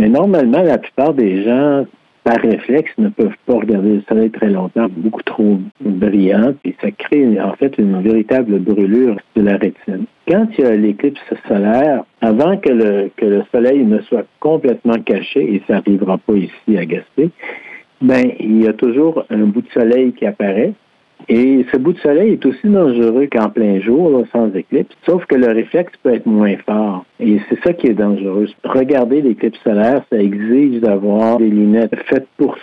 Mais normalement, la plupart des gens, par réflexe, ne peuvent pas regarder le soleil très longtemps, beaucoup trop brillant, et ça crée en fait une véritable brûlure de la rétine. Quand il y a l'éclipse solaire, avant que le, que le soleil ne soit complètement caché, et ça n'arrivera pas ici à Gaspé, ben, il y a toujours un bout de soleil qui apparaît, et ce bout de soleil est aussi dangereux qu'en plein jour, sans éclipse, sauf que le réflexe peut être moins fort. C'est ça qui est dangereux. Regarder l'éclipse solaire, ça exige d'avoir des lunettes faites pour ça.